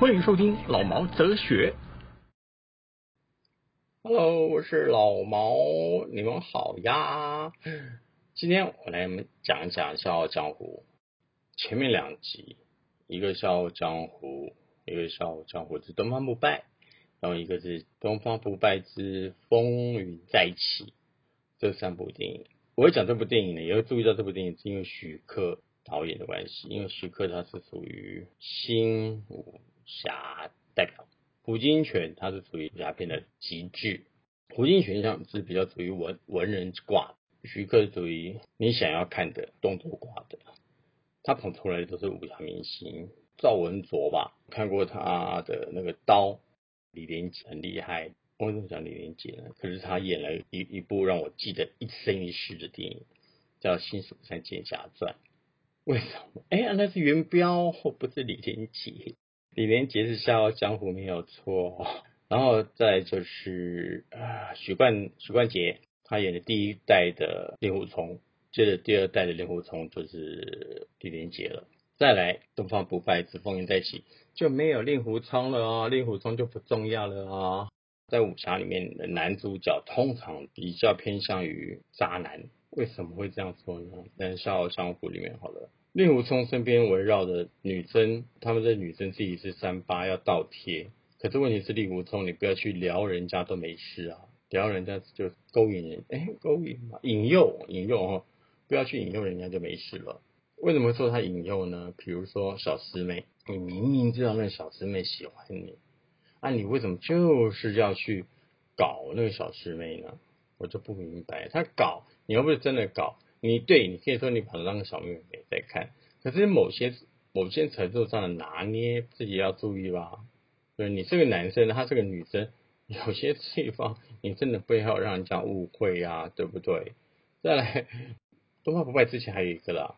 欢迎收听老毛哲学。Hello，我是老毛，你们好呀。今天我来讲一讲《笑傲江湖》前面两集，一个《笑傲江湖》，一个《笑傲江湖之东方不败》，然后一个是《东方不败之风云再起》这三部电影。我会讲这部电影呢，也会注意到这部电影是因为徐克导演的关系，因为徐克他是属于新武侠代表，胡金铨他是属于武侠片的极致，胡金铨像是比较属于文文人挂，徐克属于你想要看的动作挂的，他捧出来的都是武侠明星，赵文卓吧，看过他的那个刀，李连杰很厉害，为什么讲李连杰呢？可是他演了一一部让我记得一生一世的电影，叫《新蜀山剑侠传》，为什么？哎，那是元彪，不是李连杰。李连杰是笑傲江湖没有错，然后再就是啊许冠许冠杰，他演的第一代的令狐冲，接着第二代的令狐冲就是李连杰了。再来东方不败之风云再起，就没有令狐冲了哦，令狐冲就不重要了啊。在武侠里面的男主角通常比较偏向于渣男，为什么会这样说呢？在笑傲江湖里面好了。令狐冲身边围绕的女生，他们的女生自己是三八要倒贴，可是问题是令狐冲，你不要去撩人家都没事啊，撩人家就勾引人，哎，勾引嘛，引诱，引诱哦，不要去引诱人家就没事了。为什么说他引诱呢？比如说小师妹，你明明知道那个小师妹喜欢你，啊，你为什么就是要去搞那个小师妹呢？我就不明白，他搞，你又不是真的搞。你对，你可以说你把它当个小妹妹在看，可是某些某些程度上的拿捏自己要注意吧。对你是个男生，他是个女生，有些地方你真的不要让人家误会啊，对不对？再来，东方不败之前还有一个啦，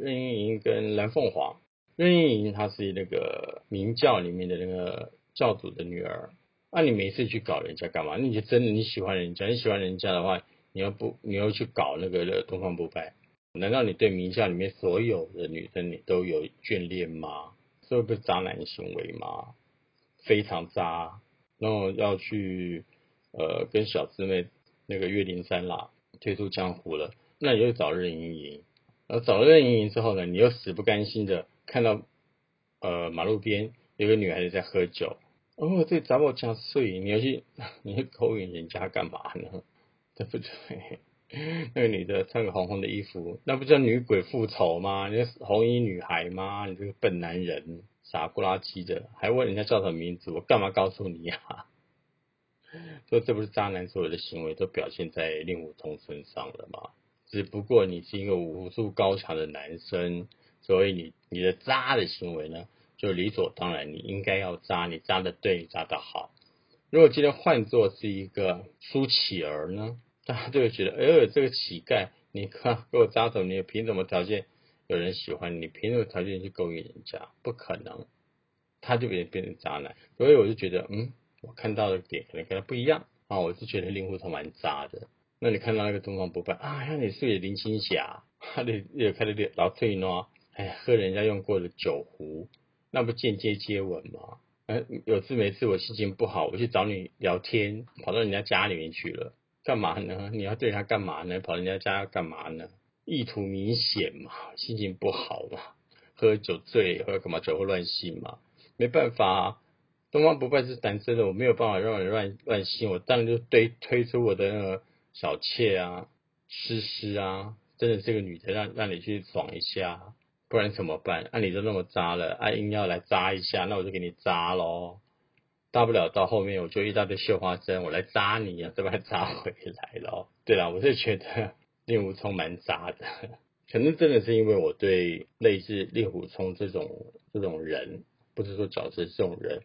任盈盈跟蓝凤凰，任盈盈她是那个明教里面的那个教主的女儿，那你没事去搞人家干嘛？你就真的你喜欢人家，你喜欢人家的话。你要不，你要去搞那个东方不败？难道你对名校里面所有的女生你都有眷恋吗？这不是渣男行为吗？非常渣，然后要去呃跟小师妹那个岳灵珊啦退出江湖了，那你又找任盈盈，然后找了任盈盈之后呢，你又死不甘心的看到呃马路边有个女孩子在喝酒，哦这找我加睡，你要去 你勾引人家干嘛呢？对不对？那个女的穿个红红的衣服，那不叫女鬼复仇吗？你是红衣女孩吗？你这个笨男人，傻不拉几的，还问人家叫什么名字？我干嘛告诉你呀？说这不是渣男所有的行为都表现在令狐冲身上了吗？只不过你是一个武术高强的男生，所以你你的渣的行为呢，就理所当然，你应该要渣，你渣的对，你渣的好。如果今天换作是一个苏乞儿呢？大家就会觉得，哎，这个乞丐，你看给我扎手，你凭什么条件有人喜欢你？凭什么条件去勾引人家？不可能，他就变变成渣男。所以我就觉得，嗯，我看到的点可能跟他不一样啊。我是觉得令狐冲蛮渣的。那你看到那个东方不败啊，那你是林青霞，他的也开的老退孬，哎，喝人家用过的酒壶，那不间接接吻吗？哎，有次没次我心情不好，我去找你聊天，跑到人家家里面去了。干嘛呢？你要对他干嘛呢？跑人家家要干嘛呢？意图明显嘛，心情不好嘛，喝酒醉或者干嘛酒后乱性嘛，没办法，东方不败是单身的，我没有办法让人乱乱性，我当然就推推出我的那个小妾啊，诗诗啊，真的这个女的让让你去爽一下，不然怎么办？按你都那么渣了，啊硬要来渣一下，那我就给你渣喽。大不了到后面我就一大堆绣花针，我来扎你啊，再把它扎回来了。对了，我是觉得令狐冲蛮渣的，可能真的是因为我对类似令狐冲这种这种人，不是说角色这种人，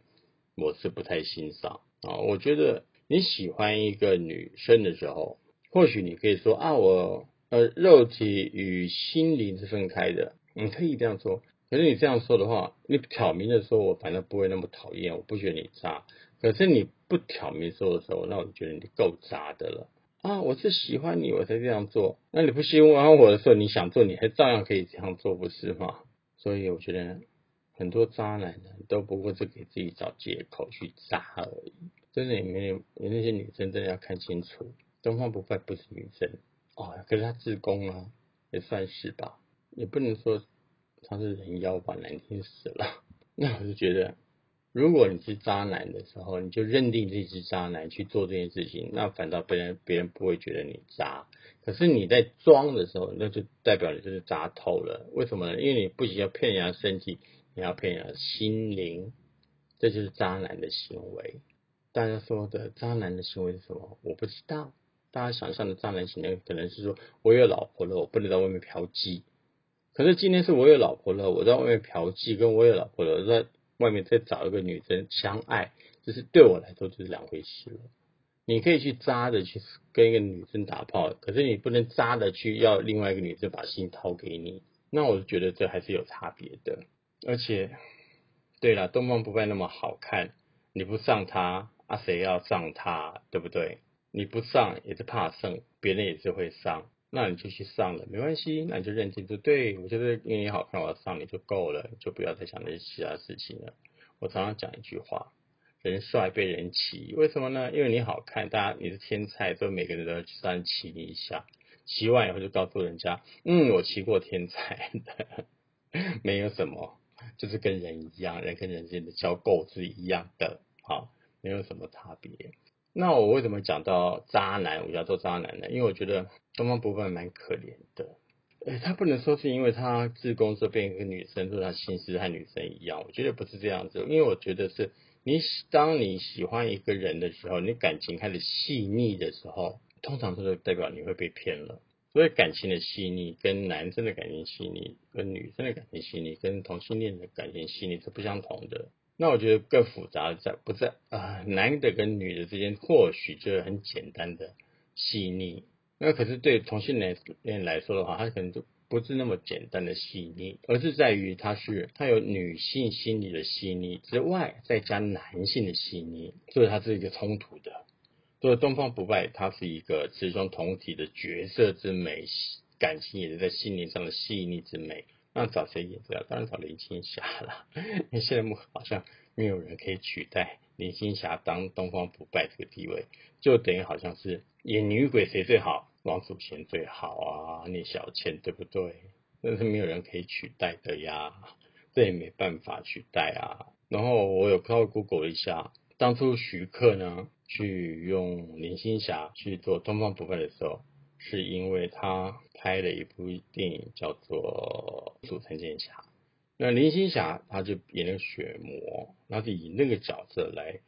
我是不太欣赏啊。我觉得你喜欢一个女生的时候，或许你可以说啊，我呃肉体与心灵是分开的，你可以这样说。可是你这样说的话，你挑明的说，我反正不会那么讨厌，我不觉得你渣。可是你不挑明说的时候，那我就觉得你够渣的了啊！我是喜欢你，我才这样做。那你不喜欢我的时候，你想做，你还照样可以这样做，不是吗？所以我觉得很多渣男呢，都不过是给自己找借口去渣而已。真的，你们那些女生真的要看清楚，东方不败不是女生哦，可是他自宫啊，也算是吧，也不能说。他是人妖吧，难听死了。那我就觉得，如果你是渣男的时候，你就认定自己是渣男去做这件事情，那反倒别人别人不会觉得你渣。可是你在装的时候，那就代表你就是渣透了。为什么呢？因为你不仅要骗人家身体，你要骗人家心灵，这就是渣男的行为。大家说的渣男的行为是什么？我不知道。大家想象的渣男行为，可能是说我有老婆了，我不能在外面嫖妓。可是今天是我有老婆了，我在外面嫖妓，跟我有老婆了，在外面再找一个女生相爱，就是对我来说就是两回事了。你可以去渣的去跟一个女生打炮，可是你不能渣的去要另外一个女生把心掏给你。那我觉得这还是有差别的。而且，对了，东方不败那么好看，你不上他啊，谁要上他？对不对？你不上也是怕上，别人也是会上。那你就去上了，没关系，那你就认定就对我觉得因为你好看，我要上你就够了，就不要再想那些其他事情了。我常常讲一句话：人帅被人骑，为什么呢？因为你好看，大家你是天才，所以每个人都要去上骑你一下，骑完以后就告诉人家，嗯，我骑过天才的，没有什么，就是跟人一样，人跟人之间的交媾是一样的，好，没有什么差别。那我为什么讲到渣男？我要做渣男呢？因为我觉得东方不败蛮可怜的。诶，他不能说是因为他自宫这边一个女生，说他心思和女生一样。我觉得不是这样子，因为我觉得是你当你喜欢一个人的时候，你感情开始细腻的时候，通常都是代表你会被骗了。所以感情的细腻跟男生的感情细腻，跟女生的感情细腻，跟同性恋的感情细腻是不相同的。那我觉得更复杂在不在啊？男的跟女的之间或许就是很简单的细腻，那可是对同性恋来说的话，他可能就不是那么简单的细腻，而是在于他是他有女性心理的细腻之外，再加男性的细腻，所以它是一个冲突的。所以东方不败，它是一个雌雄同体的角色之美，感情也是在心灵上的细腻之美。那找谁演这？当然找林青霞了，因为现在好像没有人可以取代林青霞当东方不败这个地位，就等于好像是演女鬼谁最好？王祖贤最好啊，聂小倩对不对？那是没有人可以取代的呀，这也没办法取代啊。然后我有靠 Google 一下，当初徐克呢去用林青霞去做东方不败的时候。是因为他拍了一部电影叫做《组成剑侠》，那林青霞她就演了血魔，那是以那个角色来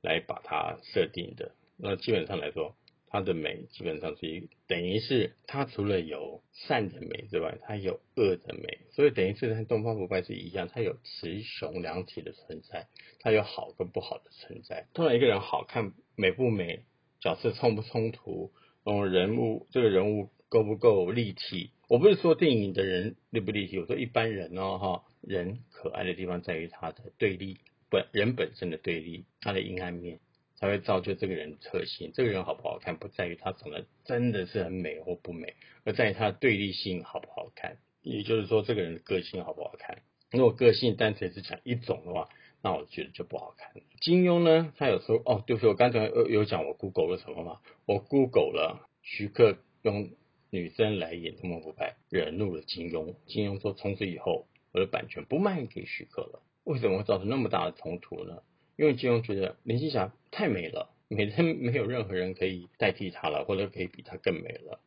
来把它设定的。那基本上来说，她的美基本上是一等于是她除了有善的美之外，她有恶的美，所以等于是跟东方不败是一样，它有雌雄两体的存在，它有好跟不好的存在。突然一个人好看美不美，角色冲不冲突？哦，人物这个人物够不够立体？我不是说电影的人立不立体，我说一般人哦，哈，人可爱的地方在于他的对立本人本身的对立，他的阴暗面才会造就这个人的特性。这个人好不好看，不在于他长得真的是很美或不美，而在于他的对立性好不好看。也就是说，这个人的个性好不好看？如果个性单纯是讲一种的话。那我觉得就不好看。金庸呢，他有时候哦，就是我刚才有有讲我 Google 了什么吗？我 Google 了徐克用女生来演东方不败，惹怒了金庸。金庸说从此以后我的版权不卖给徐克了。为什么会造成那么大的冲突呢？因为金庸觉得林青霞太美了，美的没有任何人可以代替她了，或者可以比她更美了。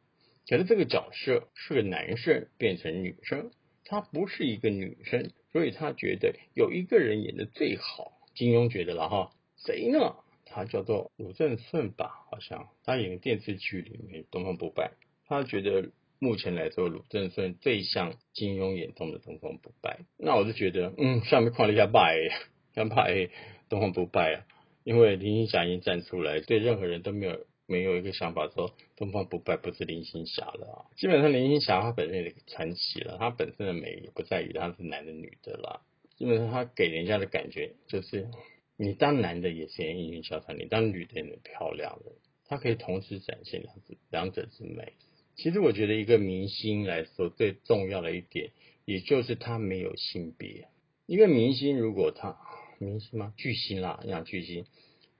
可是这个角色是个男生变成女生，她不是一个女生。所以他觉得有一个人演的最好，金庸觉得了哈，谁呢？他叫做鲁振顺吧，好像他演电视剧里面东方不败，他觉得目前来说鲁振顺最像金庸眼中的东方不败。那我就觉得，嗯，下面看了一下拜，想拜东方不败啊，因为林青霞已经站出来，对任何人都没有没有一个想法说东方不败不是林青霞了啊。基本上林青霞她本身也传奇了，她本身的美也不在于她是男的女的啦。基本上她给人家的感觉就是，你当男的也是英俊潇洒，你当女的也漂亮的，她可以同时展现两者两者之美。其实我觉得一个明星来说最重要的一点，也就是他没有性别。一个明星如果他明星吗？巨星啦，讲巨星。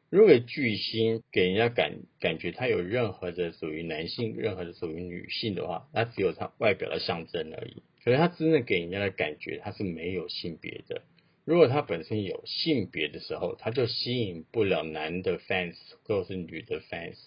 如果巨星给人家感感觉他有任何的属于男性，任何的属于女性的话，那只有他外表的象征而已。可是他真正给人家的感觉，他是没有性别的。如果他本身有性别的时候，他就吸引不了男的 fans 或是女的 fans。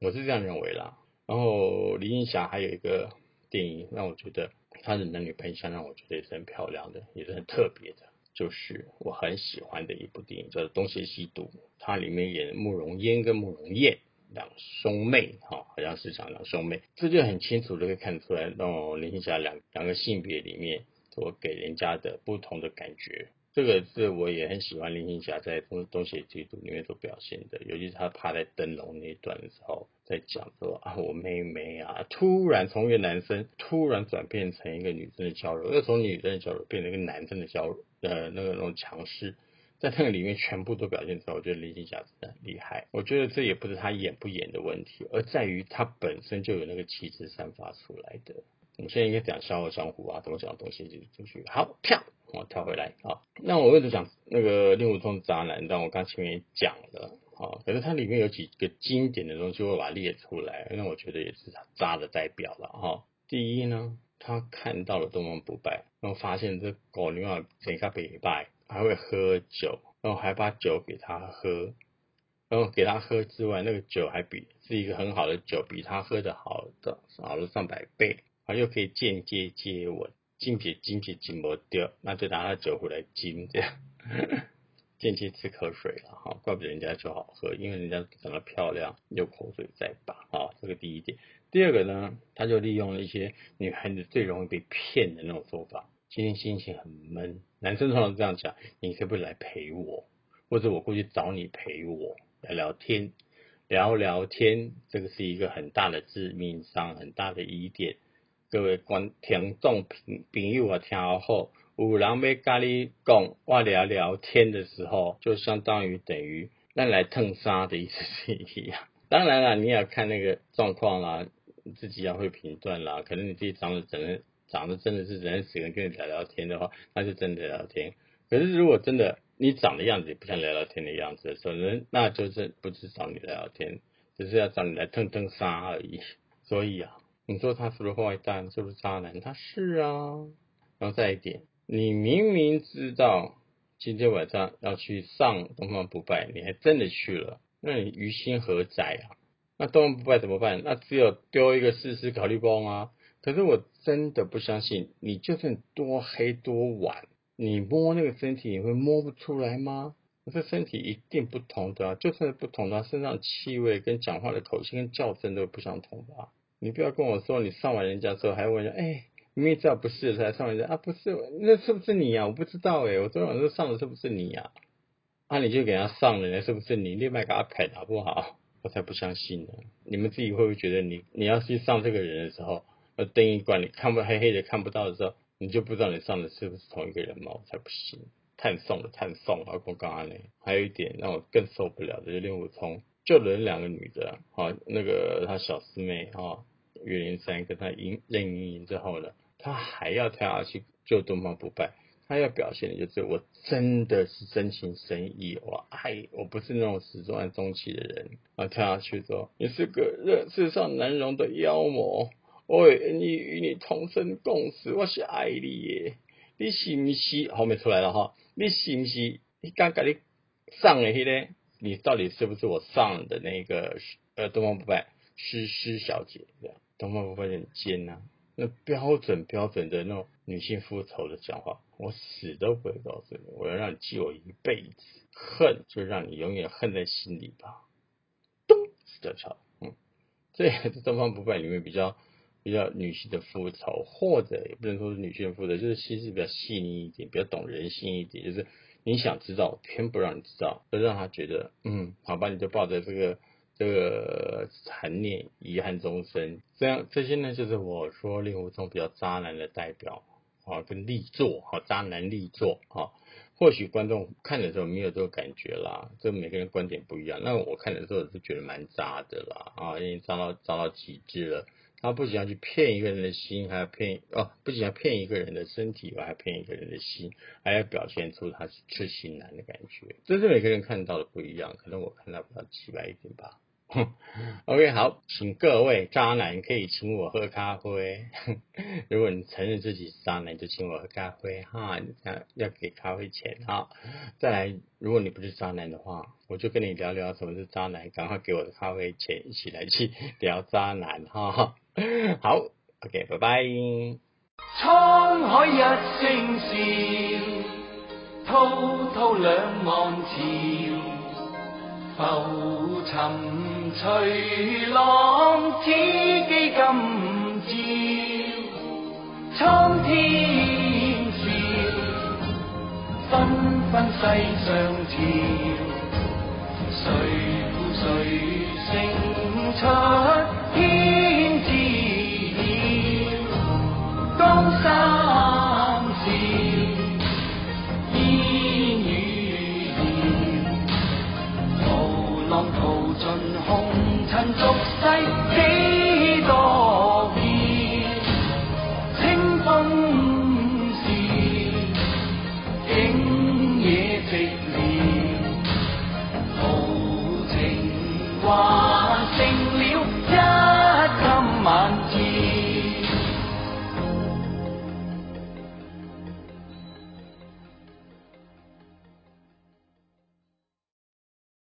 我是这样认为啦。然后林青霞还有一个电影让我觉得她的男女喷香让我觉得也是很漂亮的，也是很特别的。就是我很喜欢的一部电影，叫做《东邪西毒》，它里面演慕容嫣跟慕容燕两兄妹，哈，好像是讲两兄妹，这就很清楚的可以看出来，那种，林青霞两两个性别里面所给人家的不同的感觉。这个是我也很喜欢林青霞在《东东邪西毒》里面所表现的，尤其是她趴在灯笼那一段的时候，在讲说啊，我妹妹啊，突然从一个男生突然转变成一个女生的娇柔，又从女生的娇柔变成一个男生的娇柔，呃，那个那种强势，在那个里面全部都表现出来。我觉得林青霞真的很厉害。我觉得这也不是她演不演的问题，而在于她本身就有那个气质散发出来的。我们现在应该讲《笑傲江湖》啊，怎么讲东西就进去，好跳。我跳回来啊，那我为什讲那个令狐冲渣男？但我刚前面也讲了啊，可是它里面有几个经典的东西，我把它列出来，那我觉得也是他渣的代表了哈。第一呢，他看到了东方不败，然后发现这狗牛啊，整个北拜还会喝酒，然后还把酒给他喝，然后给他喝之外，那个酒还比是一个很好的酒，比他喝的好的好了上百倍，啊，又可以间接接吻。金皮金皮金不掉，那就拿他酒壶来金这样，间接吃口水了哈，怪不得人家就好喝，因为人家长得漂亮，有口水在吧？啊，这个第一点。第二个呢，他就利用了一些女孩子最容易被骗的那种做法。今天心情很闷，男生通常这样讲，你可不可以来陪我？或者我过去找你陪我聊聊天，聊聊天，这个是一个很大的致命伤，很大的疑点。各位观听众朋朋友啊，听好，有人要跟你讲，我聊聊天的时候，就相当于等于那来蹭沙的意思是一样。当然了，你也要看那个状况啦，自己要会评断啦。可能你自己长得真的长得真的是人喜欢跟你聊聊天的话，那就真的聊天。可是如果真的你长的样子也不像聊聊天的样子，可能那就是不是找你聊聊天，只是要找你来蹭蹭沙而已。所以啊。你说他是不是坏蛋，是不是渣男？他是啊。然后再一点，你明明知道今天晚上要去上东方不败，你还真的去了，那你于心何在啊？那东方不败怎么办？那只有丢一个试试考虑包啊。可是我真的不相信，你就算多黑多晚，你摸那个身体，你会摸不出来吗？这身体一定不同的啊，就算不同的，身上气味跟讲话的口气跟叫声都不相同的啊。你不要跟我说，你上完人家之后还问人，哎，明明知道不是才上人家啊，不是，那是不是你呀？我不知道哎，我昨天晚上上的是不是你呀？啊，你就给他上了，那是不是你？另外给他拍好不好？我才不相信呢。你们自己会不会觉得，你你要去上这个人的时候，呃，灯一关，你看不黑黑的看不到的时候，你就不知道你上的是不是同一个人吗？我才不信，太送了，太送了，我刚刚呢，还有一点让我更受不了的，就令狐冲。救人两个女的，啊，那个他小师妹啊，岳灵珊跟他赢任盈盈之后呢，他还要跳下去救东方不败，他要表现的就是我真的是真情真意，我爱，我不是那种始终终弃的人，啊，跳下去说你是个人世上难容的妖魔，我愿意与你同生共死，我是爱你耶，你是不是后面出来了哈？你是不是你刚刚你上的迄个？你到底是不是我上的那个呃东方不败诗诗小姐？这样东方不败很尖呐，那标准标准的那种女性复仇的讲话，我死都不会告诉你，我要让你记我一辈子，恨就让你永远恨在心里吧。咚，死掉桥，嗯，这也是东方不败里面比较比较女性的复仇，或者也不能说是女性复仇，就是心思比较细腻一点，比较懂人心一点，就是。你想知道，偏不让你知道，就让他觉得，嗯，好吧，你就抱着这个这个残念、遗憾终生。这样这些呢，就是我说令狐冲比较渣男的代表啊，跟力作啊，渣男力作啊。或许观众看的时候没有这个感觉啦，这每个人观点不一样。那我看的时候是觉得蛮渣的啦，啊，因为渣到渣到极致了。他不仅要去骗一个人的心，还要骗哦，不仅要骗一个人的身体，还要骗一个人的心，还要表现出他是痴心男的感觉。这是每个人看到的不一样，可能我看到比较奇怪一点吧。OK，好，请各位渣男可以请我喝咖啡。如果你承认自己是渣男，就请我喝咖啡哈，要要给咖啡钱哈。再来，如果你不是渣男的话，我就跟你聊聊什么是渣男，赶快给我的咖啡钱，一起来去聊渣男哈。好，OK，拜拜。沧海一声笑，滔滔两岸潮。浮沉随浪，此际今朝。苍天笑，纷纷世上潮。谁负谁胜出尽红尘俗世。